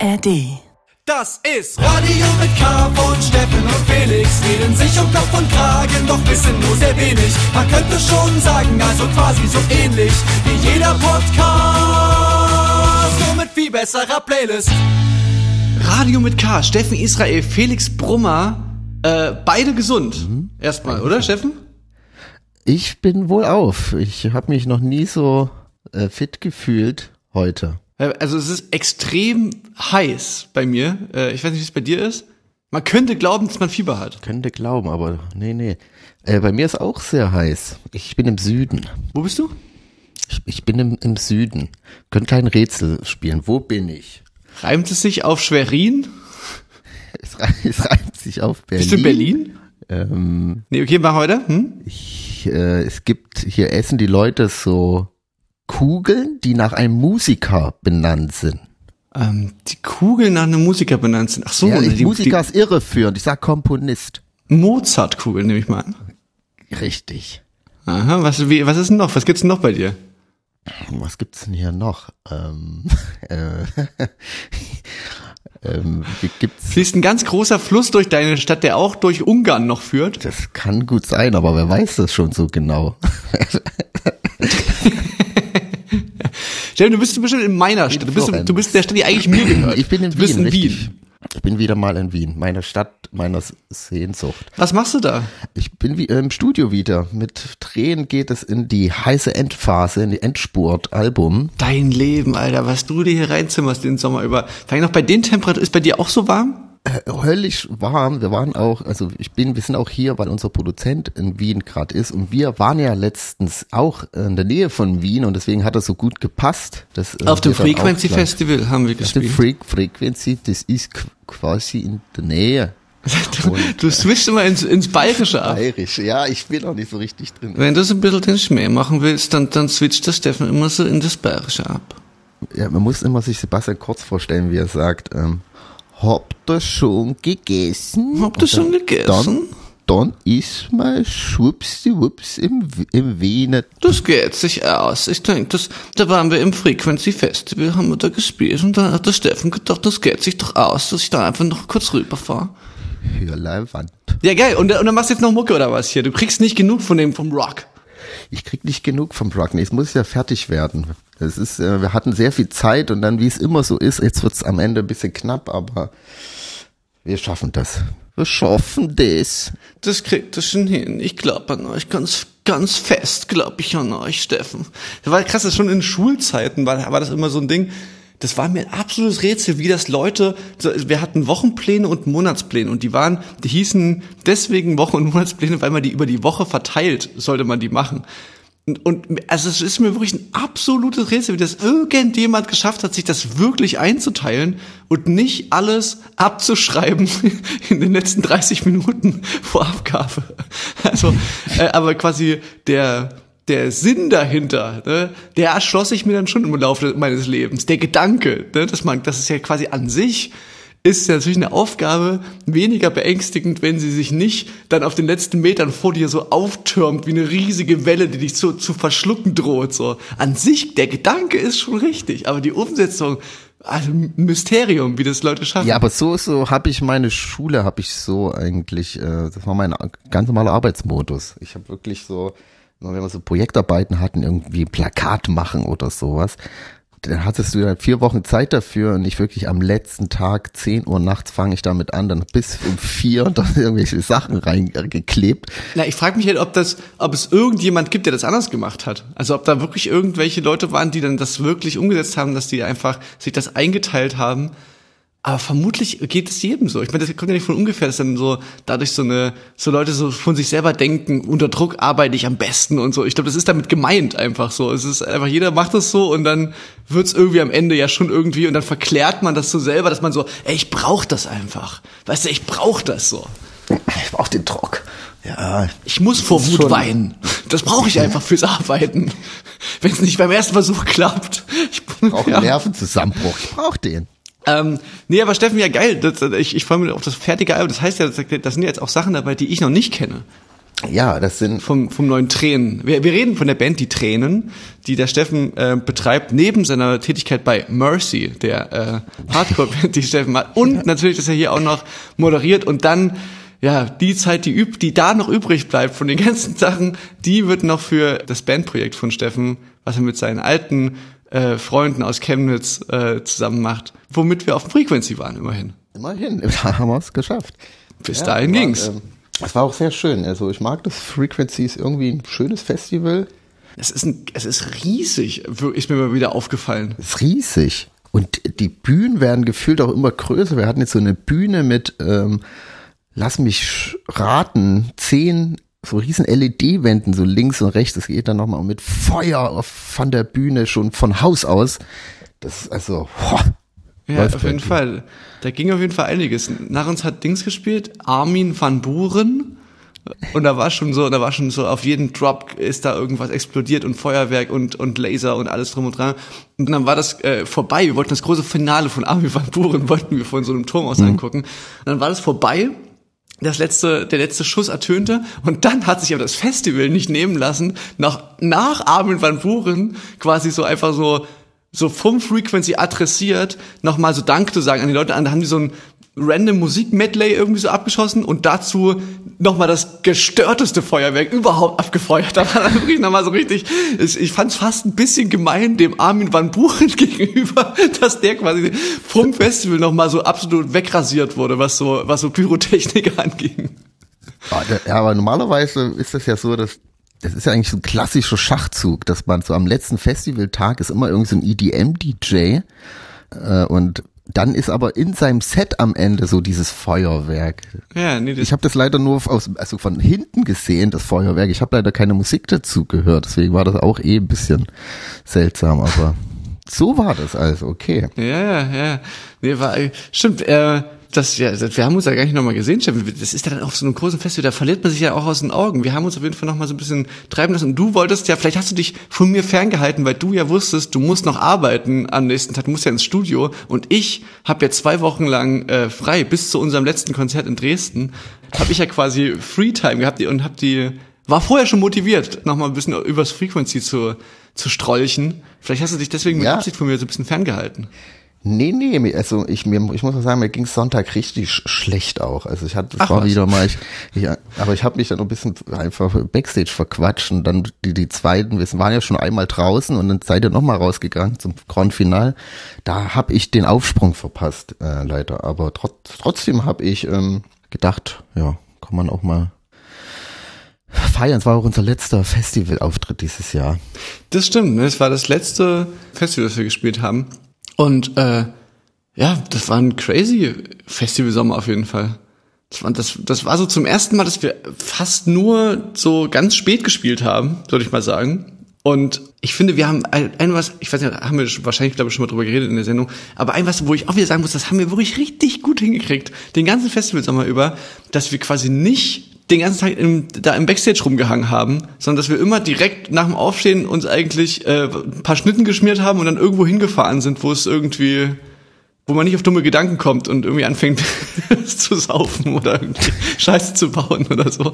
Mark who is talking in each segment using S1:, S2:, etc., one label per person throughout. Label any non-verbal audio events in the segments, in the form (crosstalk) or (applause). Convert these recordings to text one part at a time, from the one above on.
S1: ARD.
S2: Das ist Radio mit K von Steffen und Felix. Reden sich um Kopf und Kragen, doch wissen nur sehr wenig. Man könnte schon sagen, also quasi so ähnlich wie jeder Podcast. Nur mit viel besserer Playlist.
S3: Radio mit K, Steffen Israel, Felix Brummer, äh, beide gesund.
S4: Mhm.
S3: Erstmal, oder Steffen?
S4: Ich bin wohl auf. Ich habe mich noch nie so äh, fit gefühlt heute.
S3: Äh, Also es ist extrem heiß bei mir. Äh, ich weiß nicht, wie es bei dir ist. Man könnte glauben, dass man Fieber hat.
S4: Könnte glauben, aber nee, nee. Äh, bei mir ist auch sehr heiß. Ich bin im Süden.
S3: Wo bist du?
S4: Ich, ich bin im, im Süden. Könnt kein Rätsel spielen. Wo bin ich?
S3: Reimt es sich auf Schwerin? (laughs)
S4: Es, rei- es reimt sich auf Berlin.
S3: Bist du in Berlin?
S4: Ähm,
S3: Nee, okay, mach weiter. Hm?
S4: ich, äh, es gibt, hier essen die Leute so Kugeln, die nach einem Musiker benannt sind.
S3: Ähm, die Kugeln nach einem Musiker benannt sind. Ach so,
S4: ja,
S3: ne, die,
S4: Musiker ist irreführend. Ich sag Komponist.
S3: Mozart-Kugeln nehme ich mal an.
S4: Richtig.
S3: Aha, was, wie, was ist denn noch? Was gibt's denn noch bei dir?
S4: Was gibt's denn hier noch? Ähm, (laughs) äh, ähm, wie gibt's?
S3: Fließt ein ganz großer Fluss durch deine Stadt, der auch durch Ungarn noch führt.
S4: Das kann gut sein, aber wer weiß das schon so genau? (laughs)
S3: Dir, du bist bestimmt in meiner Stadt. Du bist, du bist in der Stadt, die eigentlich mir (clears throat) gehört.
S4: Ich bin in
S3: du bist
S4: Wien,
S3: in
S4: richtig.
S3: Wien.
S4: Ich bin wieder mal in Wien, meiner Stadt, meiner Sehnsucht.
S3: Was machst du da?
S4: Ich bin wie im Studio wieder. Mit Tränen geht es in die heiße Endphase, in die Endspurt-Album.
S3: Dein Leben, Alter, was du dir hier reinzimmerst den Sommer über. Vor allem noch bei den Temperaturen, ist bei dir auch so warm?
S4: Höllisch warm. Wir waren auch, also ich bin, wir sind auch hier, weil unser Produzent in Wien gerade ist und wir waren ja letztens auch in der Nähe von Wien und deswegen hat das so gut gepasst. Dass, äh,
S3: Auf dem Frequency Festival haben wir
S4: Auf dem
S3: gespielt.
S4: Freak Frequency, das ist qu- quasi in der Nähe. (laughs)
S3: Du, du switchst immer ins, ins Bayerische ab.
S4: Bayerisch, ja, ich bin auch nicht so richtig drin.
S3: Wenn du so ein bisschen den Schmäh machen willst, dann, dann switcht der Steffen immer so in das Bayerische ab.
S4: Ja, man muss immer sich Sebastian Kurz vorstellen, wie er sagt, ähm, habt ihr schon gegessen?
S3: Habt ihr schon gegessen?
S4: Dann, dann ist mal schwuppsdiwupps im, im Wiener.
S3: Das geht sich aus. Ich denke, das, da waren wir im Frequency Festival, haben wir da gespielt und dann hat der Steffen gedacht, das geht sich doch aus, dass ich da einfach noch kurz rüberfahre.
S4: Hörleinwand.
S3: Ja, geil. Und, und dann machst du jetzt noch Mucke oder was hier? Du kriegst nicht genug von dem, vom Rock.
S4: Ich krieg nicht genug vom Rock. Nee, es muss ja fertig werden. Es ist, äh, wir hatten sehr viel Zeit und dann, wie es immer so ist, jetzt wird's am Ende ein bisschen knapp, aber wir schaffen das. Wir schaffen das.
S3: Das kriegt das schon hin. Ich glaube an euch ganz, ganz fest, glaube ich an euch, Steffen. Das war krass, das schon in Schulzeiten war, war das immer so ein Ding. Das war mir ein absolutes Rätsel, wie das Leute, wir hatten Wochenpläne und Monatspläne und die waren, die hießen deswegen Wochen- und Monatspläne, weil man die über die Woche verteilt, sollte man die machen. Und, und also es ist mir wirklich ein absolutes Rätsel, wie das irgendjemand geschafft hat, sich das wirklich einzuteilen und nicht alles abzuschreiben (laughs) in den letzten 30 Minuten vor Abgabe. Also, äh, aber quasi der der Sinn dahinter, ne, der erschloss sich mir dann schon im Laufe meines Lebens. Der Gedanke, ne, dass man, das ist ja quasi an sich ist ja natürlich eine Aufgabe weniger beängstigend, wenn sie sich nicht dann auf den letzten Metern vor dir so auftürmt wie eine riesige Welle, die dich zu, zu verschlucken droht. So an sich der Gedanke ist schon richtig, aber die Umsetzung, also ein Mysterium, wie das Leute schaffen.
S4: Ja, aber so, so habe ich meine Schule, habe ich so eigentlich, äh, das war mein ganz normaler Arbeitsmodus. Ich habe wirklich so, wenn wir so Projektarbeiten hatten, irgendwie Plakat machen oder sowas, dann hattest du ja vier Wochen Zeit dafür und ich wirklich am letzten Tag, 10 Uhr nachts fange ich damit an, dann bis um vier (laughs) und dann irgendwelche Sachen reingeklebt.
S3: Na, ich frage mich halt, ob das, ob es irgendjemand gibt, der das anders gemacht hat. Also ob da wirklich irgendwelche Leute waren, die dann das wirklich umgesetzt haben, dass die einfach sich das eingeteilt haben. Aber vermutlich geht es jedem so. Ich meine, das kommt ja nicht von ungefähr, dass dann so dadurch so eine, so Leute so von sich selber denken, unter Druck arbeite ich am besten und so. Ich glaube, das ist damit gemeint einfach so. Es ist einfach, jeder macht das so und dann wird's irgendwie am Ende ja schon irgendwie und dann verklärt man das so selber, dass man so, ey, ich brauch das einfach. Weißt du, ich brauch das so.
S4: Ich brauche den Druck. Ja,
S3: Ich muss vor Wut
S4: schon-
S3: weinen. Das brauche ich einfach fürs Arbeiten. Wenn es nicht beim ersten Versuch klappt. Ich
S4: brauche (laughs)
S3: ja.
S4: einen Nervenzusammenbruch. Ich brauche den.
S3: Ähm, nee, aber Steffen, ja geil. Das, ich ich freue mich auf das fertige Album. Das heißt ja, das, das sind ja jetzt auch Sachen dabei, die ich noch nicht kenne.
S4: Ja, das sind
S3: vom, vom neuen Tränen. Wir, wir reden von der Band Die Tränen, die der Steffen äh, betreibt, neben seiner Tätigkeit bei Mercy, der äh, Hardcore-Band, die Steffen hat. Und natürlich, dass er hier auch noch moderiert und dann, ja, die Zeit, die, üb die da noch übrig bleibt von den (laughs) ganzen Sachen, die wird noch für das Bandprojekt von Steffen, was er mit seinen alten äh, Freunden aus Chemnitz äh, zusammen macht, womit wir auf Frequency waren, immerhin.
S4: immerhin, (laughs) da haben wir es geschafft.
S3: Bis
S4: Ja,
S3: dahin
S4: war,
S3: ging's.
S4: ähm, Es war auch sehr schön. Also ich mag das Frequency ist irgendwie ein schönes Festival.
S3: Es ist, ein, es ist riesig, ist mir mal wieder aufgefallen.
S4: Es ist riesig. Und die Bühnen werden gefühlt auch immer größer. Wir hatten jetzt so eine Bühne mit, ähm, lass mich raten, zehn so riesen LED-Wänden, so links und rechts. Es geht dann nochmal mit Feuer von der Bühne schon von Haus aus. Das ist also, boah,
S3: Ja, auf jeden. Fall. Da ging auf jeden Fall einiges. Nach uns hat Dings gespielt, Armin van Buren. Und da war schon so, da war schon so, auf jeden Drop ist da irgendwas explodiert und Feuerwerk und, und Laser und alles drum und dran. Und dann war das äh, vorbei. Wir wollten das große Finale von Armin van Buren, wollten wir von so einem Turm aus angucken. Und dann war das vorbei. Das letzte, der letzte Schuss ertönte und dann hat sich aber das Festival nicht nehmen lassen, nach, nach Armin van Buren quasi so einfach so, so vom Frequency adressiert, nochmal so Dank zu sagen an die Leute. Da haben die so ein random Musik-Medley irgendwie so abgeschossen und dazu nochmal das gestörteste Feuerwerk überhaupt abgefeuert. (laughs) Da war dann wirklich nochmal so richtig, ich, fand es fast ein bisschen gemein dem Armin van Buren (laughs) gegenüber, dass der quasi vom Festival nochmal so absolut wegrasiert wurde, was so, was so Pyrotechnik (laughs) anging.
S4: Ja, aber normalerweise ist das ja so, dass das ist ja eigentlich so ein klassischer Schachzug, dass man so am letzten Festivaltag ist immer irgendwie so ein EDM-DJ äh, und dann ist aber in seinem Set am Ende so dieses Feuerwerk.
S3: Ja, nee, das
S4: Ich habe das leider nur aus, also von hinten gesehen, das Feuerwerk. Ich habe leider keine Musik dazu gehört, deswegen war das auch eh ein bisschen seltsam, aber so war das also, okay.
S3: Ja, ja, ja. Nee, war, stimmt, äh, das, ja, wir haben uns ja gar nicht nochmal gesehen, Steffen. Das ist ja dann auf so einem großen Festival, da verliert man sich ja auch aus den Augen. Wir haben uns auf jeden Fall nochmal so ein bisschen treiben lassen. Und du wolltest ja, vielleicht hast du dich von mir ferngehalten, weil du ja wusstest, du musst noch arbeiten am nächsten Tag, du musst ja ins Studio. Und ich habe ja zwei Wochen lang äh, frei, bis zu unserem letzten Konzert in Dresden, habe ich ja quasi Freetime gehabt und habe die, war vorher schon motiviert, nochmal ein bisschen übers Frequency zu, zu strolchen. Vielleicht hast du dich deswegen mit
S4: Ja.
S3: Absicht von mir so ein bisschen ferngehalten.
S4: Nee, nee, also ich, mir, ich muss auch sagen, mir ging Sonntag richtig sch- schlecht auch. Also ich hatte, das
S3: Ach
S4: war
S3: was.
S4: wieder mal, ich, ich, aber ich habe mich dann noch ein bisschen einfach Backstage verquatscht und dann die, die zweiten, wir waren ja schon einmal draußen und dann seid ihr nochmal rausgegangen zum Grand Final. Da habe ich den Aufsprung verpasst, äh, leider. Aber trot, trotzdem habe ich ähm, gedacht, ja, kann man auch mal feiern. Es war auch unser letzter Festivalauftritt dieses Jahr.
S3: Das stimmt, ne? das war das letzte Festival, das wir gespielt haben. Und äh, ja, das war ein crazy Festivalsommer auf jeden Fall. Das war, das, das war so zum ersten Mal, dass wir fast nur so ganz spät gespielt haben, würde ich mal sagen. Und ich finde, wir haben ein, ein was, ich weiß nicht, haben wir wahrscheinlich, glaube ich, schon mal drüber geredet in der Sendung, aber ein was, wo ich auch wieder sagen muss, das haben wir wirklich richtig gut hingekriegt, den ganzen Festivalsommer über, dass wir quasi nicht den ganzen Tag im, da im Backstage rumgehangen haben, sondern dass wir immer direkt nach dem Aufstehen uns eigentlich äh, ein paar Schnitten geschmiert haben und dann irgendwo hingefahren sind, wo es irgendwie, wo man nicht auf dumme Gedanken kommt und irgendwie anfängt (laughs) zu saufen oder irgendwie Scheiße zu bauen oder so.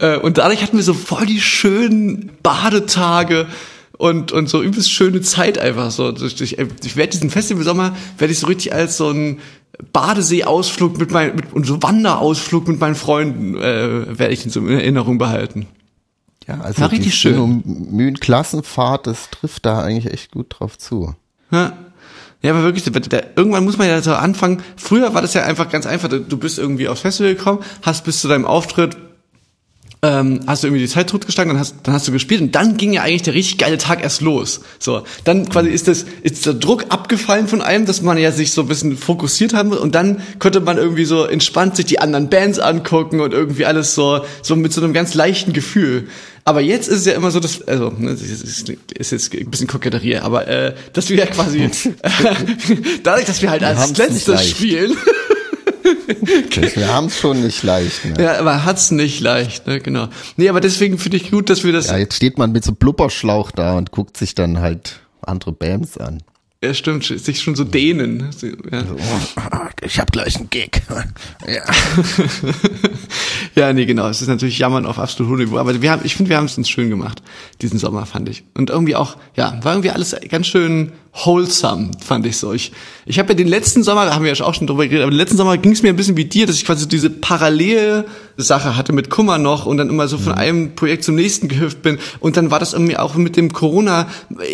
S3: Äh, und dadurch hatten wir so voll die schönen Badetage und, und so übelst schöne Zeit einfach so. Ich, ich, ich werde diesen Festivalsommer, werde ich so richtig als so ein Badeseeausflug mit meinen, mit, und so Wanderausflug mit meinen Freunden, äh, werde ich in so in Erinnerung behalten.
S4: Ja, also
S3: War richtig schön.
S4: Mühen-Klassenfahrt, das trifft da eigentlich echt gut drauf zu.
S3: Ja. Ja, aber wirklich, der, irgendwann muss man ja so anfangen. Früher war das ja einfach ganz einfach. Du bist irgendwie aufs Festival gekommen, hast bis zu deinem Auftritt, ähm, hast du irgendwie die Zeit totgeschlagen, dann hast, dann hast du gespielt und dann ging ja eigentlich der richtig geile Tag erst los. So, dann quasi ist das, ist der Druck abgefallen von einem, dass man ja sich so ein bisschen fokussiert haben und dann konnte man irgendwie so entspannt sich die anderen Bands angucken und irgendwie alles so, so mit so einem ganz leichten Gefühl. Aber jetzt ist es ja immer so, dass, also, ne, das ist, ist, jetzt ein bisschen Koketterie, aber äh, dass wir ja quasi, (laughs) (laughs) dadurch, dass wir halt als
S4: haben's nicht
S3: letztes spielen, (laughs)
S4: Wir haben es schon nicht leicht. Ne?
S3: ja, aber hat's nicht leicht, ne, genau. Nee, aber deswegen finde ich gut, dass wir das,
S4: Ja, jetzt steht man mit so Blubberschlauch da und guckt sich dann halt andere Bands an.
S3: ja, stimmt, sich schon so dehnen. So, Ja.
S4: Ich hab gleich einen Gig. (laughs) ja. (laughs)
S3: Ja, nee, genau. Es ist natürlich Jammern auf absolut hohem Niveau. Aber wir haben, ich finde, wir haben es uns schön gemacht, diesen Sommer, fand ich. Und irgendwie auch, ja, war irgendwie alles ganz schön wholesome, fand ich so. Ich, ich habe ja den letzten Sommer, da haben wir ja auch schon drüber geredet, aber den letzten Sommer ging es mir ein bisschen wie dir, dass ich quasi diese parallele Sache hatte mit Kummer noch und dann immer so von einem Projekt zum nächsten gehüpft bin. Und dann war das irgendwie auch mit dem Corona,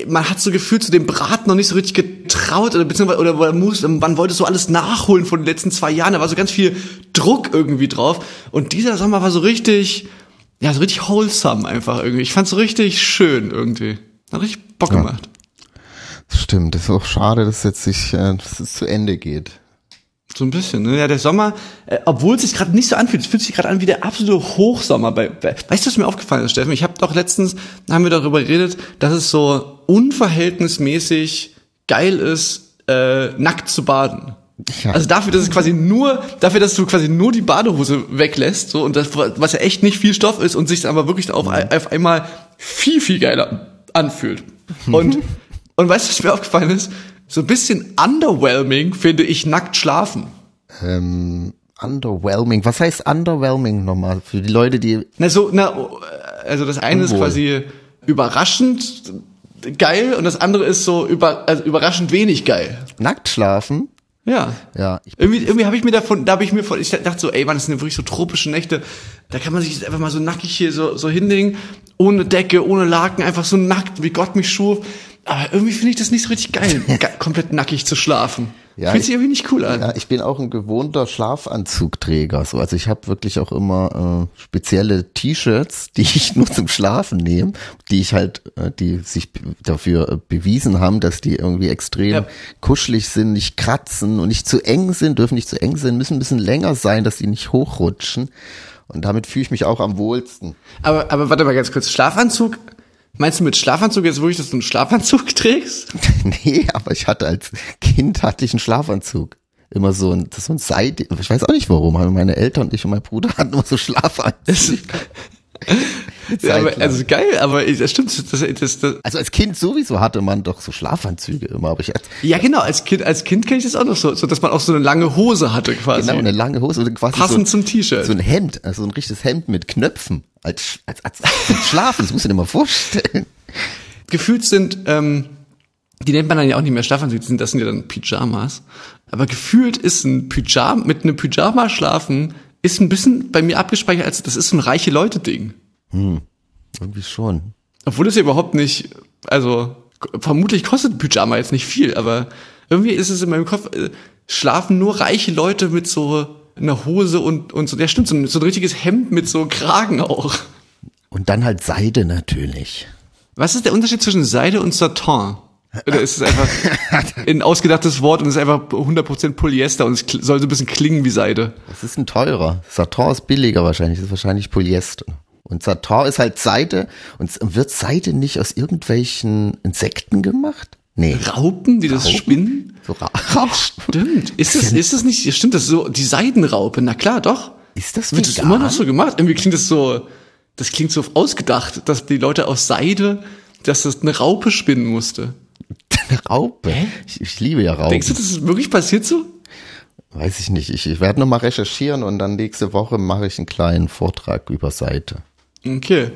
S3: man hat so gefühlt zu dem Brat noch nicht so richtig getraut oder beziehungsweise oder, oder muss, man wollte so alles nachholen von den letzten zwei Jahren. Da war so ganz viel Druck irgendwie drauf. Und dieser Sommer war so richtig, ja, so richtig wholesome einfach irgendwie. Ich fand's so richtig schön irgendwie. Hat richtig Bock
S4: Ja. Stimmt, das ist auch schade, dass jetzt sich, äh, dass es zu Ende geht.
S3: So ein bisschen, ne? Ja, der Sommer, äh, obwohl es sich gerade nicht so anfühlt, es fühlt sich gerade an wie der absolute Hochsommer. Bei, bei, weißt du, was mir aufgefallen ist, Steffen? Ich habe doch letztens, haben wir darüber geredet, dass es so unverhältnismäßig geil ist, äh, nackt zu baden.
S4: Ja.
S3: Also dafür, dass es quasi nur, dafür, dass du quasi nur die Badehose weglässt, so, und das, was ja echt nicht viel Stoff ist und sich aber wirklich auf, ein- auf einmal viel, viel geiler anfühlt. Und, (laughs) und weißt du, was mir aufgefallen ist? So ein bisschen underwhelming finde ich nackt schlafen.
S4: Ähm, underwhelming. Was heißt underwhelming nochmal? Für die Leute, die.
S3: Na, so, na, also das eine ist
S4: Unwohl.
S3: quasi überraschend geil und das andere ist so über, also überraschend wenig geil.
S4: Nackt schlafen?
S3: Ja.
S4: Ja,
S3: Irgendwie, irgendwie habe ich mir davon, da habe ich mir von, ich dachte so, ey, man, das sind wirklich so tropische Nächte, da kann man sich einfach mal so nackig hier so, so hinlegen, ohne Decke, ohne Laken, einfach so nackt, wie Gott mich schuf. Aber irgendwie finde ich das nicht so richtig geil, (laughs) komplett nackig zu schlafen.
S4: Ja,
S3: Fühlt
S4: ich-
S3: sich irgendwie nicht cool an.
S4: Ja, ich bin auch ein gewohnter Schlafanzugträger. So, also ich habe wirklich auch immer äh, spezielle T-Shirts, (laughs) die ich nur zum Schlafen nehme, die ich halt, äh, die sich dafür äh, bewiesen haben, dass die irgendwie extrem
S3: Ja.
S4: kuschelig sind, nicht kratzen und nicht zu eng sind, dürfen nicht zu eng sein, müssen ein bisschen länger sein, dass die nicht hochrutschen. Und damit fühle ich mich auch am wohlsten.
S3: Aber, aber warte mal ganz kurz, Schlafanzug, meinst du mit Schlafanzug jetzt wirklich, dass du einen Schlafanzug (laughs) trägst? (laughs)
S4: nee, aber ich hatte als Kind hatte ich einen Schlafanzug. Immer so ein, das ist so ein Seide, ich weiß auch nicht warum, aber meine Eltern und ich und mein Bruder hatten immer so Schlafanzüge. (laughs)
S3: Ja, aber, also geil, aber das stimmt, das, das, das,
S4: Also als Kind sowieso hatte man doch so Schlafanzüge immer, aber ich
S3: ja genau, als Kind, als Kind kenne ich das auch noch so, so, dass man auch so eine lange Hose hatte quasi.
S4: genau eine lange Hose quasi
S3: Passend
S4: so,
S3: zum T-Shirt.
S4: so ein Hemd, also ein richtiges Hemd mit Knöpfen als als als, als Schlafen, das musst du dir mal vorstellen.
S3: gefühlt sind, ähm, die nennt man dann ja auch nicht mehr Schlafanzug, das sind, ja dann Pyjamas. Aber gefühlt ist ein Pyjama, mit einem Pyjama schlafen, ist ein bisschen bei mir abgespeichert, als das ist so ein reiche Leute-Ding.
S4: Irgendwie schon.
S3: Obwohl es ja überhaupt nicht, also vermutlich kostet ein Pyjama jetzt nicht viel, aber irgendwie ist es in meinem Kopf, äh, schlafen nur reiche Leute mit so einer Hose und, und so, ja stimmt, so ein, so ein richtiges Hemd mit so Kragen auch.
S4: Und dann halt Seide natürlich.
S3: Was ist der Unterschied zwischen Seide und Satin? Oder ist es einfach (laughs) ein ausgedachtes Wort und es ist einfach 100% Polyester und es soll so ein bisschen klingen wie Seide?
S4: Das ist ein teurer. Satin ist billiger wahrscheinlich, das ist wahrscheinlich Polyester. Und Satin ist halt Seide. Und wird Seide nicht aus irgendwelchen Insekten gemacht? Nee.
S3: Raupen, die das
S4: Raupen?
S3: spinnen?
S4: So Ra (laughs) Rauschen.
S3: Stimmt. Ist das, ist das nicht, stimmt das so, die Seidenraupe? Na klar, doch.
S4: Ist das
S3: Wird das immer noch so gemacht? Irgendwie klingt das so, das klingt so ausgedacht, dass die Leute aus Seide, dass das eine Raupe spinnen musste. (laughs)
S4: Eine Raupe. Ich, ich liebe ja Raupen.
S3: Denkst du, das ist wirklich passiert so?
S4: Weiß ich nicht. Ich, ich werde nochmal recherchieren und dann nächste Woche mache ich einen kleinen Vortrag über Seite.
S3: Okay.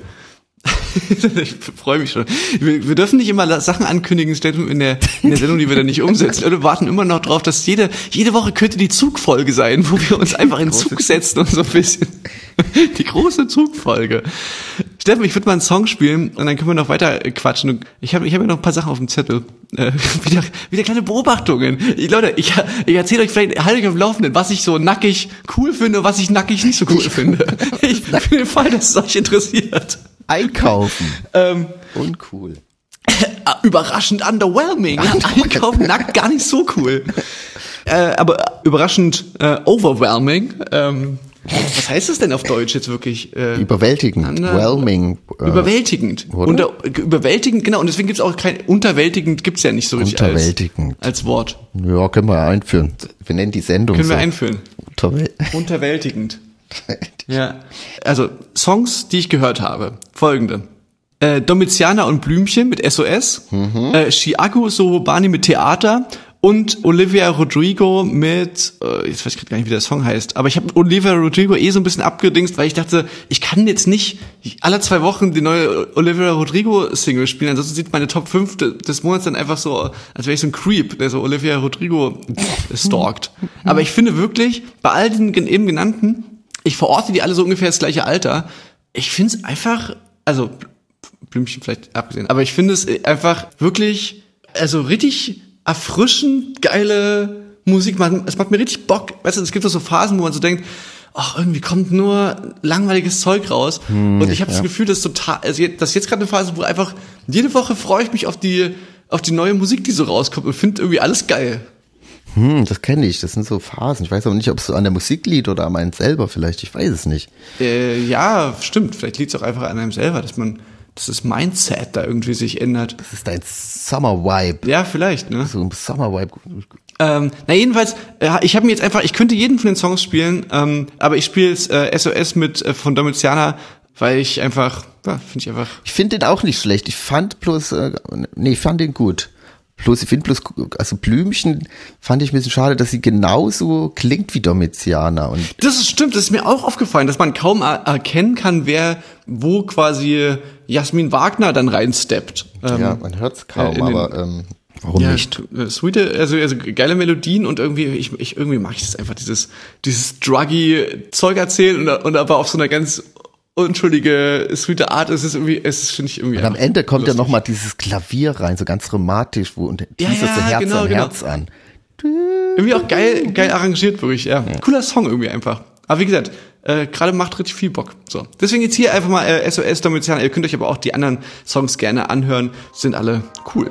S3: (laughs) ich freue mich schon. Wir, wir dürfen nicht immer Sachen ankündigen, in der, in der Sendung, die wir dann nicht umsetzen. Wir warten immer noch drauf, dass jede, jede Woche könnte die Zugfolge sein, wo wir uns einfach in den Zug setzen und so ein bisschen. (laughs) Die große Zugfolge. Steffen, ich würde mal einen Song spielen und dann können wir noch weiter quatschen. Und Ich habe ich hab ja noch ein paar Sachen auf dem Zettel. Äh, (laughs) wieder, wieder kleine Beobachtungen. Ich, Leute, ich, ich erzähle euch vielleicht, halte euch auf dem Laufenden, was ich so nackig cool finde und was ich nackig nicht so cool finde. (laughs) Ich, für den Fall, dass es euch interessiert.
S4: Einkaufen.
S3: Ähm,
S4: Uncool.
S3: Ah, überraschend underwhelming. Einkaufen nackt gar nicht so cool. Äh, aber überraschend äh, overwhelming. Ähm, was heißt das denn auf Deutsch jetzt wirklich? Äh,
S4: Überwältigend.
S3: Ander-
S4: Whelming. Äh,
S3: überwältigend.
S4: oder?
S3: Unter, überwältigend, genau. Und deswegen gibt's auch kein unterwältigend gibt's ja nicht so richtig
S4: Unterwältigend.
S3: als, als Wort.
S4: Ja, können wir einführen. Wir nennen die Sendung
S3: Können
S4: so.
S3: wir einführen.
S4: Unterwäl (laughs)
S3: Unterwältigend. Ja. Also, Songs, die ich gehört habe. Folgende. Äh, Domitianer und Blümchen mit SOS. Äh, Chiago Sorobani mit Theater. Und Olivia Rodrigo mit, äh, jetzt weiß ich gerade gar nicht, wie der Song heißt, aber ich habe Olivia Rodrigo eh so ein bisschen abgedingst, weil ich dachte, ich kann jetzt nicht alle zwei Wochen die neue Olivia Rodrigo Single spielen, ansonsten sieht meine Top 5 des Monats dann einfach so, als wäre ich so ein Creep, der so Olivia Rodrigo stalkt. Aber ich finde wirklich, bei all den eben genannten, ich verorte die alle so ungefähr das gleiche Alter, ich finde es einfach, also Blümchen vielleicht abgesehen, aber ich finde es einfach wirklich, also richtig erfrischend geile Musik. Es macht mir richtig Bock. Weißt du, es gibt so Phasen, wo man so denkt, ach, irgendwie kommt nur langweiliges Zeug raus. Hm, und ich habe ja. das Gefühl, dass total, also das ist jetzt gerade eine Phase, wo einfach jede Woche freue ich mich auf die, auf die neue Musik, die so rauskommt und finde irgendwie alles geil.
S4: Hm, das kenne ich. Das sind so Phasen. Ich weiß aber nicht, ob es so an der Musik liegt oder an einem selber vielleicht. Ich weiß es nicht.
S3: Äh, ja, stimmt. Vielleicht liegt es auch einfach an einem selber, dass man dass das Mindset da irgendwie sich ändert.
S4: Das ist dein Summer Vibe.
S3: Ja, vielleicht, ne?
S4: So ein Summer Vibe.
S3: Ähm, na jedenfalls, äh, ich habe mir jetzt einfach, ich könnte jeden von den Songs spielen, ähm, aber ich spiele jetzt äh, SOS mit äh, von Domitiana, weil ich einfach, ja, finde ich einfach.
S4: Ich finde den auch nicht schlecht. Ich fand bloß, äh, nee, ich fand den gut. Ich finde bloß, also Blümchen fand ich ein bisschen schade, dass sie genauso klingt wie Domitiana. Und
S3: das ist stimmt, das ist mir auch aufgefallen, dass man kaum er erkennen kann, wer wo quasi Jasmin Wagner dann reinsteppt.
S4: Ähm, ja, man hört es kaum, äh, aber ähm, warum ja, nicht?
S3: Äh, sweete, also, also geile Melodien und irgendwie, ich, ich irgendwie mag ich das einfach, dieses, dieses druggy Zeug erzählen und, und aber auf so einer ganz unschuldige, sweete Art ist es irgendwie, es ist, finde ich irgendwie.
S4: Und am Ende kommt lustig. ja nochmal dieses Klavier rein, so ganz dramatisch, wo und
S3: ja, ja,
S4: so Herz
S3: genau,
S4: an
S3: genau.
S4: Herz an.
S3: Irgendwie auch geil, geil arrangiert, wirklich, ja. ja. Cooler Song irgendwie einfach. Aber wie gesagt, äh, gerade macht richtig viel Bock. So. Deswegen jetzt hier einfach mal äh, SOS Domitian. Ihr könnt euch aber auch die anderen Songs gerne anhören. Sind alle cool.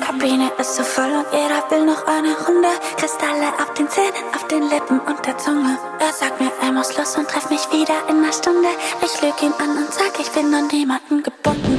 S1: Kabine ist so voll und jeder will noch eine Runde. Kristalle auf den Zähnen, auf den Lippen und der Zunge. Er sagt mir, er muss los und trefft mich wieder in einer Stunde. Ich lüg ihn an und sag, ich bin an niemanden gebunden.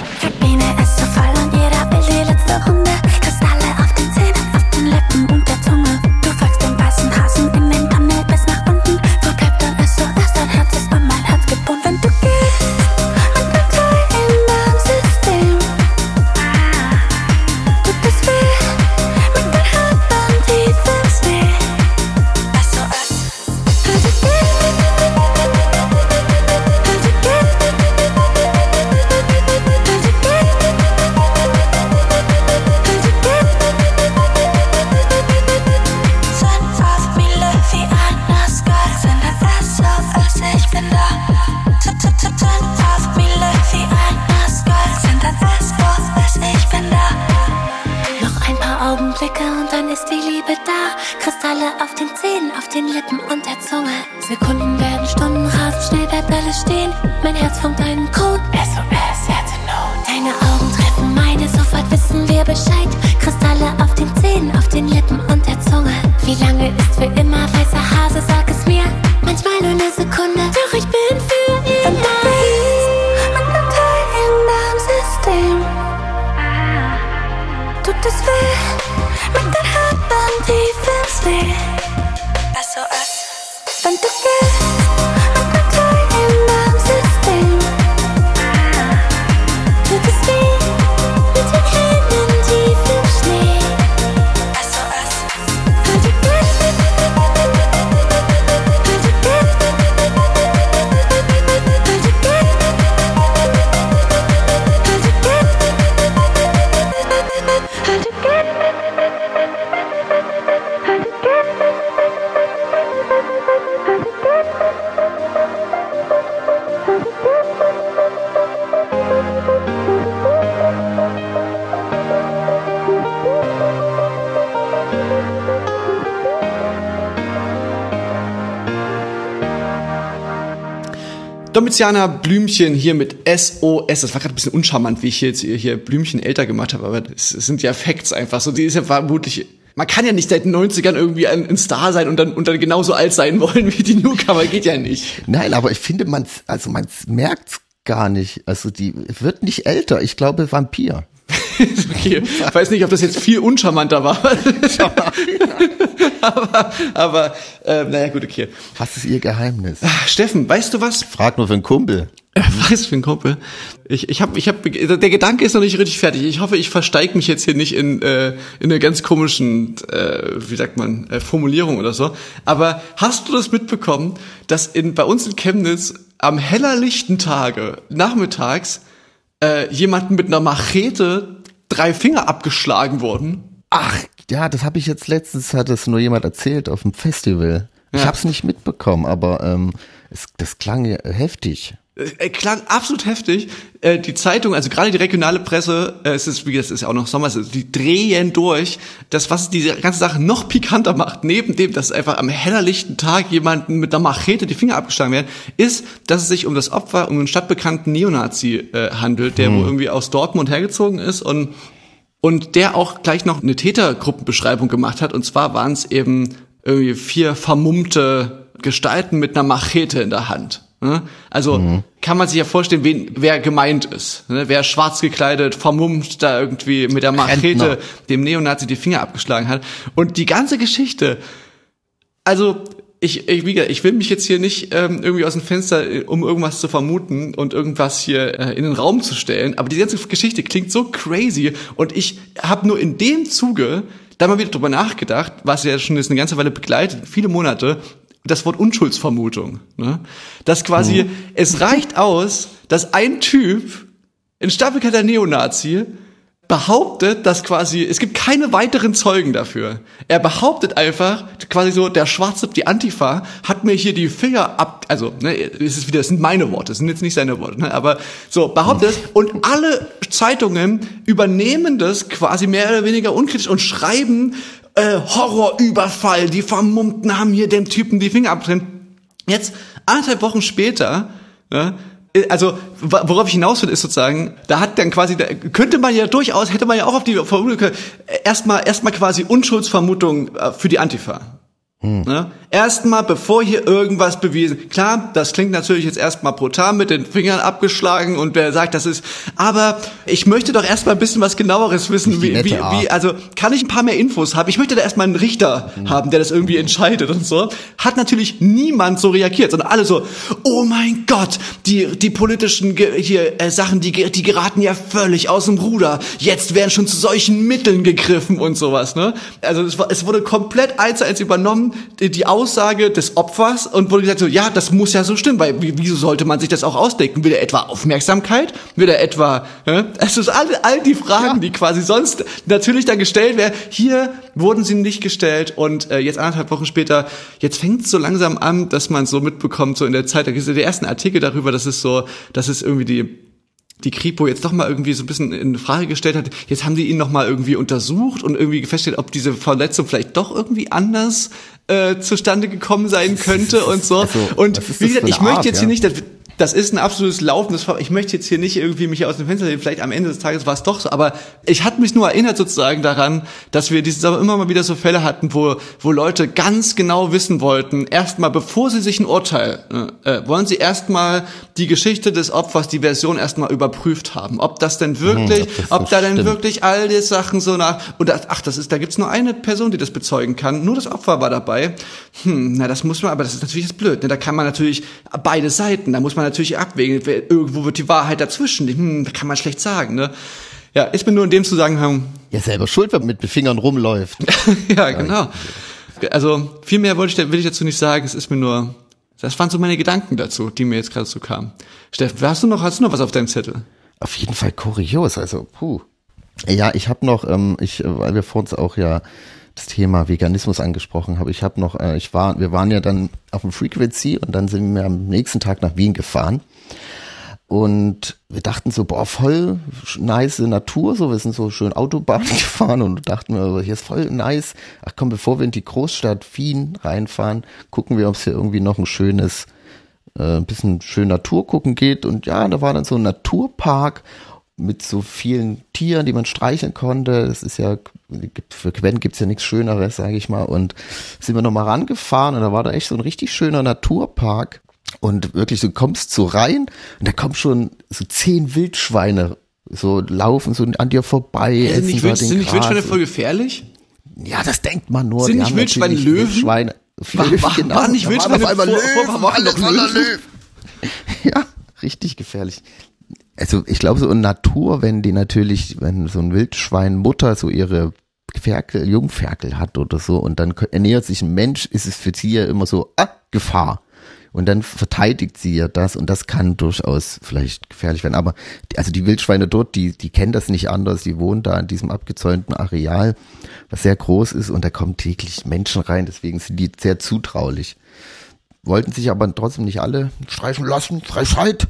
S3: Domitiana Blümchen hier mit SOS. Das war gerade ein bisschen uncharmant, wie ich jetzt hier, hier Blümchen älter gemacht habe, aber es, sind ja Facts einfach so. Die ist ja vermutlich. Man kann ja nicht seit den 90ern irgendwie ein, Star sein und dann, und dann genauso alt sein (laughs) wollen wie die Newcomer. Geht ja nicht.
S4: Nein, aber ich finde, man, also man merkt's gar nicht. Also die wird nicht älter. Ich glaube, Vampir.
S3: Okay. Ich weiß nicht, ob das jetzt viel uncharmanter war. (laughs) aber, aber äh, naja, gut, okay.
S4: Was ist ihr Geheimnis?
S3: Ah, Steffen, weißt du was?
S4: Frag nur für einen Kumpel. (laughs)
S3: Was für ein Kumpel. Ich, ich habe, ich hab, der Gedanke ist noch nicht richtig fertig. Ich hoffe, ich versteige mich jetzt hier nicht in, äh, in einer ganz komischen, äh, wie sagt man, äh, Formulierung oder so. Aber hast du das mitbekommen, dass in, bei uns in Chemnitz am hellerlichten Tage, nachmittags, äh, jemanden mit einer Machete drei Finger abgeschlagen wurden?
S4: Ach, ja, das habe ich jetzt letztens, hat es nur jemand erzählt auf dem Festival. Ich
S3: Ja.
S4: habe es nicht mitbekommen, aber ähm, es, das klang ja heftig.
S3: Äh, klang absolut heftig. Äh, die Zeitung, also gerade die regionale Presse, äh, es ist, wie es ist ja auch noch Sommer, ist, die drehen durch. Das, was diese ganze Sache noch pikanter macht, neben dem, dass einfach am hellerlichten Tag jemanden mit einer Machete die Finger abgeschlagen werden, ist, dass es sich um das Opfer, um einen stadtbekannten Neonazi äh, handelt, der wohl irgendwie aus Dortmund hergezogen ist und und der auch gleich noch eine Tätergruppenbeschreibung gemacht hat. Und zwar waren es eben irgendwie vier vermummte Gestalten mit einer Machete in der Hand. Ne? Also kann man sich ja vorstellen, wen, wer gemeint ist. ne? Wer schwarz gekleidet, vermummt da irgendwie mit der Machete
S4: Rentner.
S3: dem Neonazi die Finger abgeschlagen hat. Und die ganze Geschichte, also ich, ich, wie gesagt, ich will mich jetzt hier nicht ähm, irgendwie aus dem Fenster, äh, um irgendwas zu vermuten und irgendwas hier äh, in den Raum zu stellen, aber die ganze Geschichte klingt so crazy und ich habe nur in dem Zuge da mal wieder drüber nachgedacht, was ja schon jetzt eine ganze Weile begleitet, viele Monate, das Wort Unschuldsvermutung. Ne? Dass quasi, es reicht aus, dass ein Typ, ein stapelkalter Neonazi, behauptet, dass quasi, es gibt keine weiteren Zeugen dafür. Er behauptet einfach, quasi so, der Schwarze, die Antifa, hat mir hier die Finger ab, also, ne, es ist wieder, es sind meine Worte, es sind jetzt nicht seine Worte, ne, aber so, behauptet es, und alle Zeitungen übernehmen das quasi mehr oder weniger unkritisch und schreiben, äh, Horrorüberfall, die Vermummten haben hier dem Typen die Finger abtrennen. Jetzt, anderthalb Wochen später, ne, also wa- worauf ich hinaus will, ist sozusagen, da hat dann quasi, da könnte man ja durchaus, hätte man ja auch auf die Vermutung können, erstmal erstmal quasi Unschuldsvermutung äh, für die Antifa. Ne? Erstmal, bevor hier irgendwas bewiesen. Klar, das klingt natürlich jetzt erstmal brutal mit den Fingern abgeschlagen und wer sagt, das ist. Aber ich möchte doch erstmal ein bisschen was genaueres wissen, wie, wie, wie, also kann ich ein paar mehr Infos haben? Ich möchte da erstmal einen Richter haben, der das irgendwie entscheidet und so. Hat natürlich niemand so reagiert, sondern alle so, oh mein Gott, die, die politischen hier äh, Sachen, die, die geraten ja völlig aus dem Ruder. Jetzt werden schon zu solchen Mitteln gegriffen und sowas, ne? Also es, war, es wurde komplett eins zu eins übernommen, die, die Aussage des Opfers und wurde gesagt so, ja, das muss ja so stimmen, weil wie, wieso sollte man sich das auch ausdenken? Will er etwa Aufmerksamkeit? Will er etwa, ne? Es ist all, all die Fragen, die quasi sonst natürlich dann gestellt werden. Hier wurden sie nicht gestellt und äh, jetzt anderthalb Wochen später, jetzt fängt es so langsam an, dass man so mitbekommt, so in der Zeit, da gibt es ja die ersten Artikel darüber, dass es so, dass es irgendwie die die Kripo jetzt doch mal irgendwie so ein bisschen in Frage gestellt hat. Jetzt haben die ihn noch mal irgendwie untersucht und irgendwie festgestellt, ob diese Verletzung vielleicht doch irgendwie anders äh, zustande gekommen sein könnte und so.
S4: Also,
S3: und wie gesagt, ich möchte
S4: Art,
S3: jetzt
S4: ja?
S3: hier nicht, das, ist ein absolutes laufendes Ver Ich möchte jetzt hier nicht irgendwie mich aus dem Fenster lehnen. Vielleicht am Ende des Tages war es doch so. Aber ich hatte mich nur erinnert sozusagen daran, dass wir dieses aber immer mal wieder so Fälle hatten, wo, wo Leute ganz genau wissen wollten, erstmal, bevor sie sich ein Urteil, äh, äh, wollen sie erstmal die Geschichte des Opfers, die Version erstmal überprüft haben. Ob das denn wirklich,
S4: ob das
S3: ob
S4: so
S3: da denn
S4: stimmt.
S3: wirklich all die Sachen so nach, und ach, das ist, da gibt's nur eine Person, die das bezeugen kann. Nur das Opfer war dabei. Hm, na, das muss man, aber das ist natürlich jetzt blöd. Ne? Da kann man natürlich beide Seiten, da muss man natürlich abwägen. Irgendwo wird die Wahrheit dazwischen. Hm, kann man schlecht sagen, ne? Ja, ist mir nur in dem Zusammenhang,
S4: Ja, selber schuld, wenn man mit den Fingern rumläuft. (laughs)
S3: ja, genau. Also, viel mehr wollte ich, will ich dazu nicht sagen. Es ist mir nur, das waren so meine Gedanken dazu, die mir jetzt gerade so kamen. Steffen, hast du noch, hast du noch was auf deinem Zettel?
S4: Auf jeden Fall kurios, also puh. Ja, ich habe noch, ähm, ich, weil wir vor uns auch ja das Thema Veganismus angesprochen haben, ich habe noch, äh, ich war, wir waren ja dann auf dem Frequency und dann sind wir am nächsten Tag nach Wien gefahren und wir dachten so, boah, voll nice Natur, so, wir sind so schön Autobahn (laughs) gefahren und dachten hier ist voll nice. Ach komm, bevor wir in die Großstadt Wien reinfahren, gucken wir, ob es hier irgendwie noch ein schönes, äh, ein bisschen schön Natur gucken geht. Und ja, da war dann so ein Naturpark mit so vielen Tieren, die man streicheln konnte. Das ist ja, gibt- für Gwen gibt's ja nichts Schöneres, sage ich mal. Und sind wir nochmal rangefahren und da war da echt so ein richtig schöner Naturpark. Und wirklich, du kommst so rein und da kommen schon so zehn Wildschweine so laufen so an dir vorbei.
S3: Sind
S4: essen
S3: nicht, Wild, sind nicht Wildschweine voll gefährlich?
S4: Ja, das denkt man nur.
S3: Sind nicht Wildschweine Löwen?
S4: Wildschweine. Löwen,
S3: war-
S4: genau.
S3: waren nicht Wildschweine
S4: auf einmal Löwen?
S3: Löwen.
S4: Ja, richtig gefährlich. Also ich glaube so in Natur, wenn die natürlich, wenn so ein Wildschwein Mutter so ihre Ferkel, Jungferkel hat oder so und dann ernährt sich ein Mensch, ist es für sie ja immer so, ah, Gefahr. Und dann verteidigt sie ja das und das kann durchaus vielleicht gefährlich werden. Aber also die Wildschweine dort, die, die kennen das nicht anders. Die wohnen da in diesem abgezäunten Areal, was sehr groß ist und da kommen täglich Menschen rein. Deswegen sind die sehr zutraulich. Wollten sich aber trotzdem nicht alle streichen lassen. Frechheit.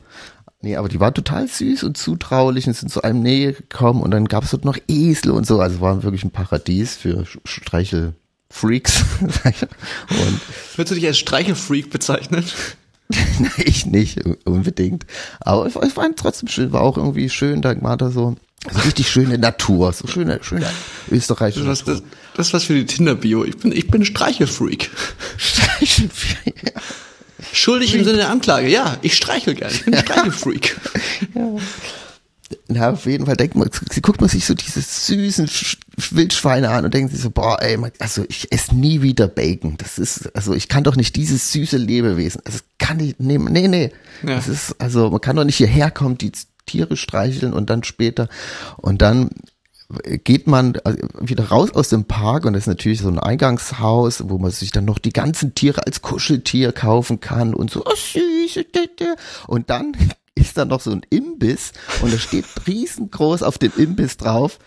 S4: Nee, aber die war total süß und zutraulich und sind zu einem Nähe gekommen und dann gab es dort noch Esel und so. Also war wirklich ein Paradies für Streichelfreaks. (laughs) und
S3: Würdest du dich als Streichelfreak bezeichnen? (laughs)
S4: Nein, ich nicht unbedingt. Aber es war, es war trotzdem schön, war auch irgendwie schön, da war da so, so richtig schöne Natur, so schöne, schöne österreichische
S3: Das,
S4: Natur.
S3: das, das ist was für die Tinder-Bio. Ich bin, ich bin Streichelfreak. (laughs) Schuldig im Sinne der Anklage. Ja, ich streichel gern. Ich bin (laughs) ein Streichelfreak.
S4: Ja, auf jeden Fall denkt man, sie guckt man sich so diese süßen Sch- Wildschweine an und denkt sich so, boah, ey, also ich esse nie wieder Bacon. Das ist, also ich kann doch nicht dieses süße Lebewesen, also kann ich nehmen, nee, nee.
S3: Ja.
S4: Das ist, also man kann doch nicht hierher kommen, die Tiere streicheln und dann später und dann geht man äh, wieder raus aus dem Park und das ist natürlich so ein Eingangshaus, wo man sich dann noch die ganzen Tiere als Kuscheltier kaufen kann und so, oh süß, und dann (laughs) ist da noch so ein Imbiss und da steht (laughs) riesengroß auf dem Imbiss drauf,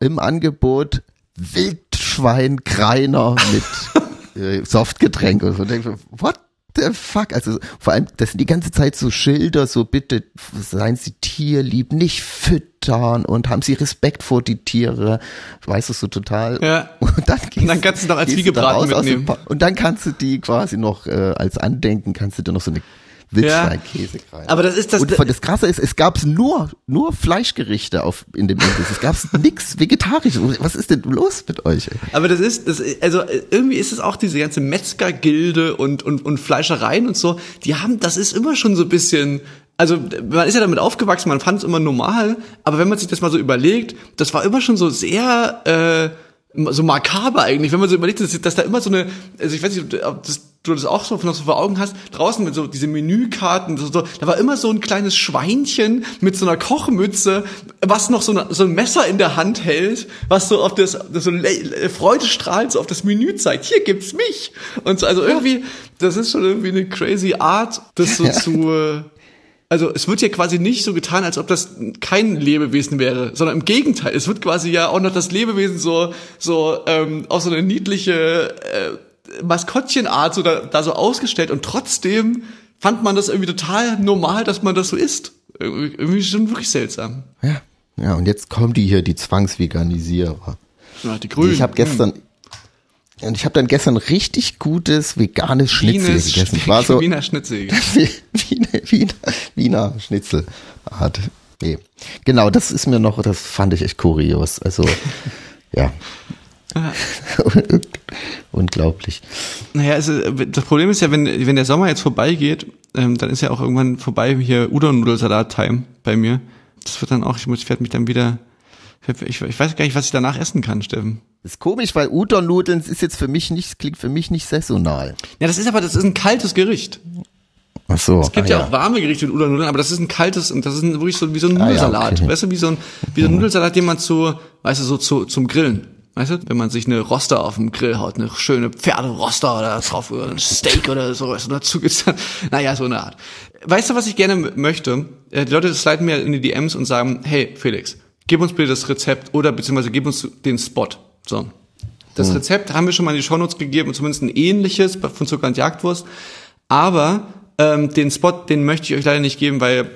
S4: im Angebot Wildschwein Kreiner mit äh, Softgetränk und so. Und ich what the fuck? Also vor allem, das sind die ganze Zeit so Schilder, so bitte seien Sie tierlieb, nicht füttern und haben Sie Respekt vor die Tiere. Weißt du so total.
S3: Ja.
S4: Und dann, gehst,
S3: Und dann kannst du noch als Wiegebraten mitnehmen.
S4: Und dann kannst du die quasi noch äh, als Andenken, kannst du dir noch so eine Wildschweinkäse rein.
S3: Aber das ist das-
S4: Und das Krasse ist, es gab nur, nur Fleischgerichte auf, in dem Imbiss. Es gab (laughs) nix Vegetarisches. Was ist denn los mit euch?
S3: Aber das ist, das, also irgendwie ist es auch diese ganze Metzgergilde und, und, und Fleischereien und so, die haben, das ist immer schon so ein bisschen, also man ist ja damit aufgewachsen, man fand es immer normal, aber wenn man sich das mal so überlegt, das war immer schon so sehr, äh, so makaber eigentlich, wenn man so überlegt, dass, dass da immer so eine, also ich weiß nicht, ob das, du das auch so noch so vor Augen hast, draußen mit so diese Menükarten, so, so, da war immer so ein kleines Schweinchen mit so einer Kochmütze, was noch so, eine, so ein Messer in der Hand hält, was so auf das, das so le- freudestrahlend so auf das Menü zeigt. Hier gibt's mich. Und so, also irgendwie, das ist schon irgendwie eine crazy Art, das so zu, äh, also es wird ja quasi nicht so getan, als ob das kein Lebewesen wäre, sondern im Gegenteil. Es wird quasi ja auch noch das Lebewesen so so ähm, auf so eine niedliche äh, Maskottchenart so da, da so ausgestellt und trotzdem fand man das irgendwie total normal, dass man das so isst. Irgendwie, irgendwie schon wirklich seltsam.
S4: Ja. Ja, und jetzt kommen die hier, die Zwangsveganisierer.
S3: Ja, die Grünen.
S4: Ich habe gestern, und ich habe dann gestern richtig gutes veganes Schnitzel
S3: Wienes,
S4: gegessen. Ich (laughs) war so,
S3: Wiener Schnitzel. (laughs)
S4: wie, Wiener, Wiener, Wiener Schnitzelart. Nee. Genau, das ist mir noch, das fand ich echt kurios. Also, (laughs) ja. Unglaublich.
S3: Naja, also, das Problem ist ja, wenn, wenn der Sommer jetzt vorbeigeht, ähm, dann ist ja auch irgendwann vorbei hier Udon-Nudelsalat-Time bei mir. Das wird dann auch, ich muss, ich werde mich dann wieder, ich, ich weiß gar nicht, was ich danach essen kann, Steffen.
S4: ist komisch, weil Udon-Nudeln ist jetzt für mich nicht, klingt für mich nicht saisonal.
S3: Ja, das ist aber, das ist ein kaltes Gericht.
S4: Ach so.
S3: Es gibt ja, auch warme Gerichte mit Udon-Nudeln, aber das ist ein kaltes, und das ist ein, wirklich so wie so ein
S4: Ah, ja,
S3: Nudelsalat.
S4: okay.
S3: Weißt du, wie so ein, wie so ein Nudelsalat, den man zu, weißt du, so zu, zum Grillen. Weißt du, wenn man sich eine Roster auf dem Grill haut, eine schöne Pferderoster oder drauf, oder ein Steak oder so, weißt du, dazu gibt's dann, (laughs) naja, so eine Art. Weißt du, was ich gerne möchte? Äh, Die Leute sliden mir in die DMs und sagen, hey, Felix, gib uns bitte das Rezept oder beziehungsweise gib uns den Spot. So. Das Rezept haben wir schon mal in die Shownotes gegeben, zumindest ein ähnliches von Zucker und Jagdwurst. Aber ähm, den Spot, den möchte ich euch leider nicht geben, weil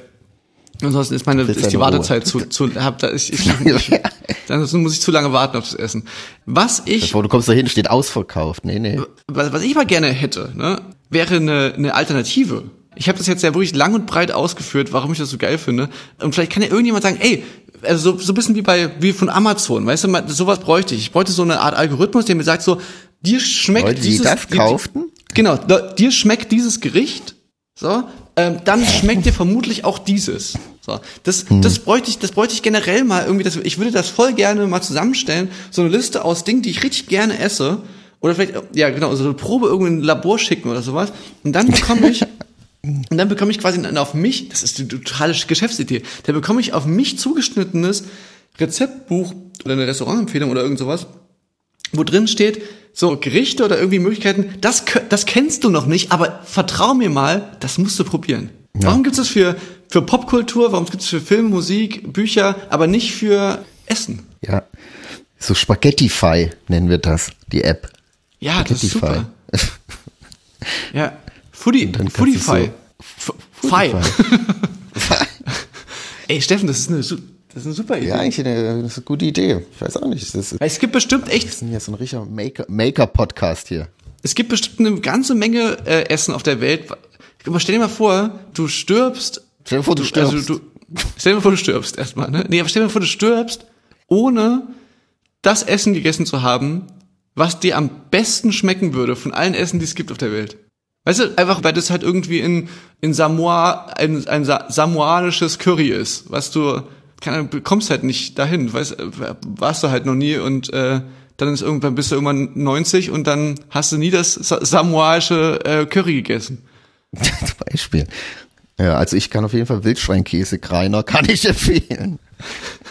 S3: ansonsten ist meine ist die
S4: deine Ruhe.
S3: Wartezeit zu, zu hab, da ich, ich, (laughs) ich, ansonsten muss ich zu lange warten auf das Essen. Was ich
S4: Bevor du kommst da hin, steht ausverkauft. Nee, nee.
S3: was, was ich mal gerne hätte, ne, wäre eine, eine Alternative. Ich habe das jetzt ja wirklich lang und breit ausgeführt, warum ich das so geil finde. Und vielleicht kann ja irgendjemand sagen, ey, also so, so ein bisschen wie bei wie von Amazon, weißt du, mal, sowas bräuchte ich. Ich bräuchte so eine Art Algorithmus, der mir sagt so, dir schmeckt
S4: die
S3: dieses
S4: das
S3: die-
S4: kauften?
S3: Genau, dir schmeckt dieses Gericht, so, ähm, dann schmeckt dir vermutlich auch dieses. So, das, das bräuchte ich, das bräuchte ich generell mal irgendwie. Das, ich würde das voll gerne mal zusammenstellen. So eine Liste aus Dingen, die ich richtig gerne esse. Oder vielleicht, ja genau, so eine Probe irgendwie in ein Labor schicken oder sowas. Und dann bekomme ich, (laughs) und dann bekomme ich quasi dann auf mich, das ist die totale Geschäftsidee, dann bekomme ich auf mich zugeschnittenes Rezeptbuch oder eine Restaurantempfehlung oder irgend sowas, wo drin steht, so Gerichte oder irgendwie Möglichkeiten, das, das kennst du noch nicht, aber vertrau mir mal, das musst du probieren. Warum gibt es für, für Popkultur, warum gibt es für Film, Musik, Bücher, aber nicht für Essen?
S4: Ja. So Spaghettify nennen wir das, die App.
S3: Ja, das ist
S4: Spaghettify.
S3: super. (laughs) Ja, Foodie, Foodify.
S4: du
S3: F- Fi. (laughs) Ey, Steffen, das ist eine, das ist eine super Idee.
S4: Ja, eigentlich eine, das ist eine gute Idee. Ich weiß auch nicht. Ist,
S3: es gibt bestimmt echt,
S4: wir sind so ein richtiger Maker- Maker-Podcast hier.
S3: es gibt bestimmt eine ganze Menge äh, Essen auf der Welt. Aber stell dir mal vor, du stirbst.
S4: Stell dir vor, du stirbst.
S3: Also, du, stell dir mal vor, du stirbst erstmal, ne? Nee, aber stell dir mal vor, du stirbst, ohne das Essen gegessen zu haben, was dir am besten schmecken würde von allen Essen, die es gibt auf der Welt. Weißt du, einfach weil das halt irgendwie in, in Samoa ein, ein Sa samoanisches Curry ist, was du, keine Ahnung, kommst halt nicht dahin, weißt, warst du halt noch nie und äh, dann ist irgendwann bist du irgendwann 90 und dann hast du nie das sa samoaische äh, Curry gegessen. (laughs)
S4: Zum Beispiel. Ja, also ich kann auf jeden Fall Wildschweinkäse Greiner, kann ich empfehlen.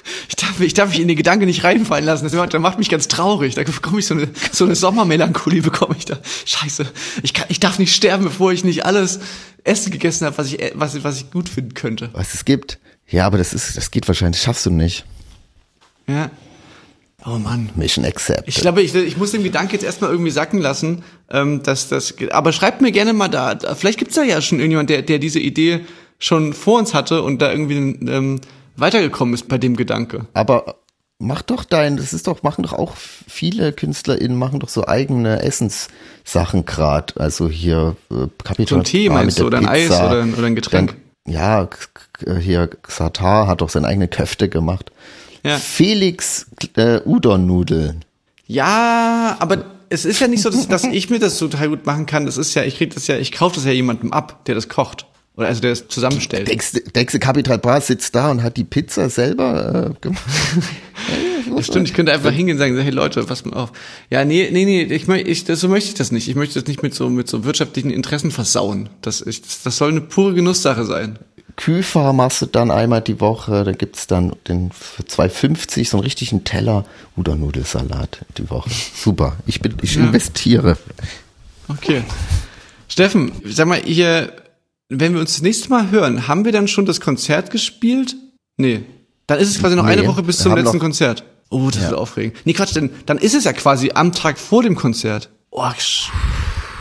S4: (laughs)
S3: Ich darf, ich darf mich in den Gedanken nicht reinfallen lassen. Das macht, das macht mich ganz traurig. Da bekomme ich so eine, so eine Sommermelancholie bekomme ich da. Scheiße. Ich kann, ich darf nicht sterben, bevor ich nicht alles Essen gegessen habe, was ich, was, was ich gut finden könnte.
S4: Was es gibt. Ja, aber das ist, das geht wahrscheinlich, das schaffst du nicht.
S3: Ja. Oh Mann.
S4: Mission accepted.
S3: Ich glaube, ich, ich muss den Gedanken jetzt erstmal irgendwie sacken lassen, ähm, dass das. Aber schreibt mir gerne mal da. da- Vielleicht gibt's da ja schon irgendjemand, der, der diese Idee schon vor uns hatte und da irgendwie ähm, weitergekommen ist bei dem Gedanke.
S4: Aber mach doch dein, das ist doch, machen doch auch viele KünstlerInnen, machen doch so eigene Essenssachen grad. Also hier äh, Capital
S3: So ein Tee meinst du,
S4: der
S3: oder ein Eis
S4: Pizza.
S3: oder ein- oder ein Getränk?
S4: Dann, ja, k- hier Xatar hat doch seine eigene Köfte gemacht.
S3: Ja.
S4: Felix äh, Udon-Nudeln.
S3: Ja, aber es ist ja nicht so, dass, dass ich mir das total gut machen kann. Das ist ja, ich krieg das ja, ich kaufe das ja jemandem ab, der das kocht. Oder also der das zusammenstellt.
S4: Denkst du, Capital Bra sitzt da und hat die Pizza selber äh, gemacht?
S3: Das (laughs) stimmt, ich könnte einfach hingehen und sagen, hey Leute, pass mal auf. Ja, nee, nee, nee, ich, ich das, so möchte ich das nicht. Ich möchte das nicht mit so mit so wirtschaftlichen Interessen versauen. Das, ich, das, das soll eine pure Genusssache sein.
S4: Kühlfahr machst du dann einmal die Woche, da gibt's dann den für 2,50 so einen richtigen Teller Udon-Nudelsalat die Woche. Super, ich bin, ich investiere.
S3: Okay. Steffen, sag mal, hier, wenn wir uns das nächste Mal hören, haben wir dann schon das Konzert gespielt? Nee. Dann ist es quasi noch
S4: Nee,
S3: eine Woche bis zum letzten Konzert. Oh, das wird aufregend. Nee, Quatsch, denn dann ist es ja quasi am Tag vor dem Konzert. Oh,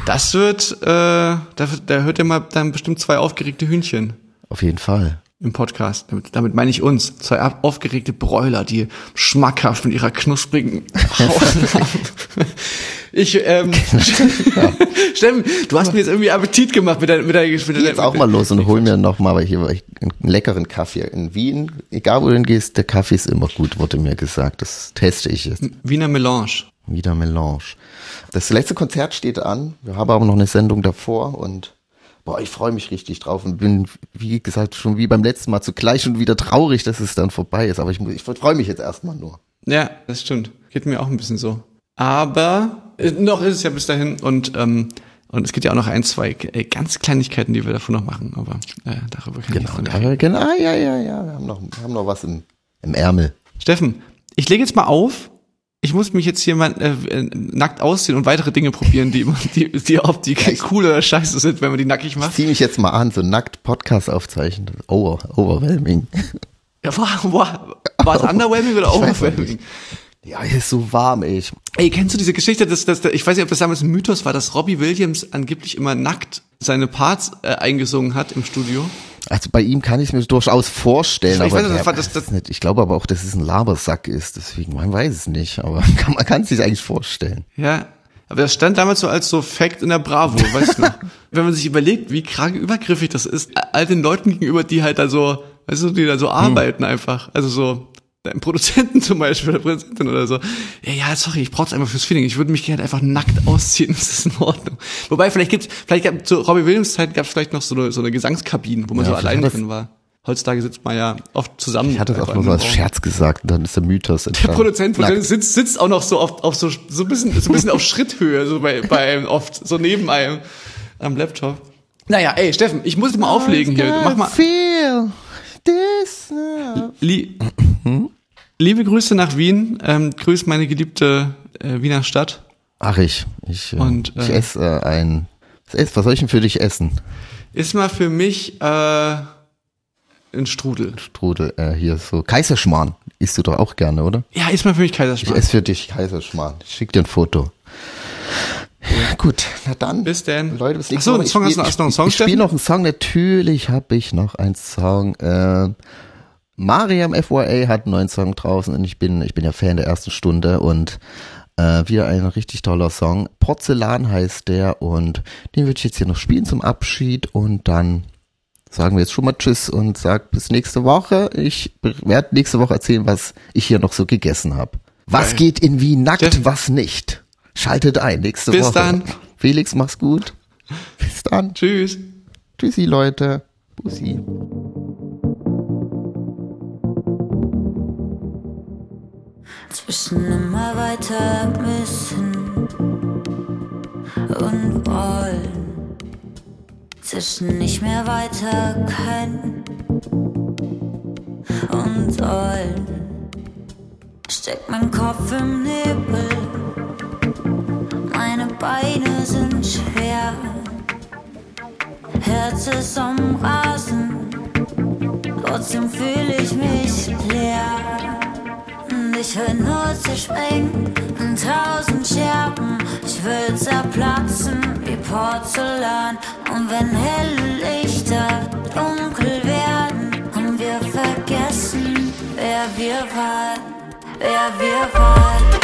S3: das wird, äh, da, da hört ihr mal dann bestimmt zwei aufgeregte Hühnchen
S4: Auf jeden Fall.
S3: Im Podcast. Damit, damit meine ich uns. Zwei aufgeregte Bräuler, die schmackhaft mit ihrer knusprigen Haut. (laughs) Ich, ähm, (laughs) Steffen, du hast mir jetzt irgendwie Appetit gemacht mit deiner, mit deiner, mit
S4: Geh jetzt auch mal los und hol mir noch mal hier einen leckeren Kaffee. In Wien, egal wo du hingehst, der Kaffee ist immer gut, wurde mir gesagt. Das teste ich jetzt.
S3: Wiener Melange.
S4: Wieder Melange. Das letzte Konzert steht an. Wir haben aber noch eine Sendung davor und boah, ich freue mich richtig drauf und bin, wie gesagt, schon wie beim letzten Mal zugleich schon wieder traurig, dass es dann vorbei ist. Aber ich, muss- ich freue mich jetzt erstmal nur.
S3: Ja, das stimmt. Geht mir auch ein bisschen so. Aber äh, noch ist es ja bis dahin und ähm, und es gibt ja auch noch ein, zwei äh, ganz Kleinigkeiten, die wir davon noch machen, aber äh, darüber kann ich
S4: Genau,
S3: noch nicht
S4: da, genau, ah, ja, ja, ja. Wir haben noch, wir haben noch was im, im Ärmel.
S3: Steffen, ich lege jetzt mal auf. Ich muss mich jetzt hier mal äh, äh, nackt ausziehen und weitere Dinge probieren, die, die, die ob die cool oder scheiße sind, wenn man die nackig
S4: Ich
S3: macht.
S4: zieh mich jetzt mal an, so nackt Podcast aufzeichnen. Over, overwhelming.
S3: Ja, war, war, war es (laughs) underwhelming oder
S4: Ich
S3: overwhelming?
S4: Ja, hier ist so warm, ey. Ich,
S3: Ey, kennst du diese Geschichte, dass, dass ich weiß nicht, ob das damals ein Mythos war, dass Robbie Williams angeblich immer nackt seine Parts äh, eingesungen hat im Studio?
S4: also bei ihm kann ich mir durchaus vorstellen,
S3: Ich
S4: aber
S3: weiß,
S4: der-
S3: das- das-
S4: nicht, ich glaube aber auch, dass es ein Labersack ist, deswegen, man weiß es nicht, aber (laughs) kann, man kann es sich eigentlich vorstellen.
S3: Ja, aber das stand damals so als so Fact in der Bravo, weißt du noch? (laughs) Wenn man sich überlegt, wie krank übergriffig das ist, all den Leuten gegenüber, die halt da so, weißt du, die da so arbeiten einfach. Also so, deinem Produzenten (laughs) zum Beispiel, der Produzentin oder so. Ja, ja, sorry, ich brauch's einfach fürs Feeling. Ich würde mich gerne einfach nackt ausziehen. (laughs) Das ist in Ordnung. Wobei, vielleicht gibt's, vielleicht gab, zu Robbie Williams Zeit gab's vielleicht noch so eine, so eine Gesangskabine, wo man
S4: Ja,
S3: so allein drin war. Heutzutage sitzt man ja oft zusammen.
S4: Ich hatte das auch nur so als. Scherz gesagt und dann ist der Mythos (laughs)
S3: Der
S4: entstanden.
S3: Produzent, sitzt, sitzt auch noch so auf, auf so, so ein bisschen, so ein bisschen auf Schritthöhe, so bei, bei einem oft, so neben einem am Laptop. Naja, ey, Steffen, ich muss mal auflegen hier. Mach mal.
S4: Feel this.
S3: Lie Liebe Grüße nach Wien. Ähm, grüß meine geliebte äh, Wiener Stadt.
S4: Ach ich, ich, äh,
S3: Und,
S4: ich
S3: äh,
S4: esse äh, ein, was, ess- was soll ich denn für dich essen?
S3: Ist mal für mich äh, ein Strudel.
S4: Strudel, äh, hier so Kaiserschmarrn. Isst du doch auch gerne, oder?
S3: Ja, ist mal für mich
S4: Ich
S3: Kaiserschmarrn.
S4: esse für dich Kaiserschmarrn. Ich schick dir ein Foto. Gut, na dann.
S3: Bis denn.
S4: Leute, bis
S3: Ach
S4: nächste
S3: so,
S4: Woche.
S3: einen Song,
S4: Ich
S3: hast du noch einen
S4: ich-
S3: Song,
S4: Ich spiele
S3: Steffen?
S4: noch einen Song. Natürlich habe ich noch einen Song. Äh, Mariam FYA hat einen neuen Song draußen und ich bin, ich bin ja Fan der ersten Stunde und äh, wieder ein richtig toller Song. Porzellan heißt der und den würde ich jetzt hier noch spielen zum Abschied und dann sagen wir jetzt schon mal Tschüss und sag bis nächste Woche. Ich werde nächste Woche erzählen, was ich hier noch so gegessen habe. Was
S3: Geil.
S4: geht in Wien nackt,
S3: Steffen.
S4: was nicht? Schaltet ein nächste
S3: Bis
S4: Woche.
S3: dann.
S4: Felix, mach's gut. Bis dann.
S3: Tschüss.
S4: Tschüssi, Leute. Bussi.
S5: Zwischen immer weiter müssen und wollen, zwischen nicht mehr weiter können und sollen, steckt mein Kopf im Nebel, meine Beine sind schwer, Herz ist am Rasen, trotzdem fühle ich mich leer. Ich will nur zerspringen in tausend Scherben. Ich will zerplatzen wie Porzellan. Und wenn helle Lichter dunkel werden und wir vergessen, wer wir waren, wer wir waren.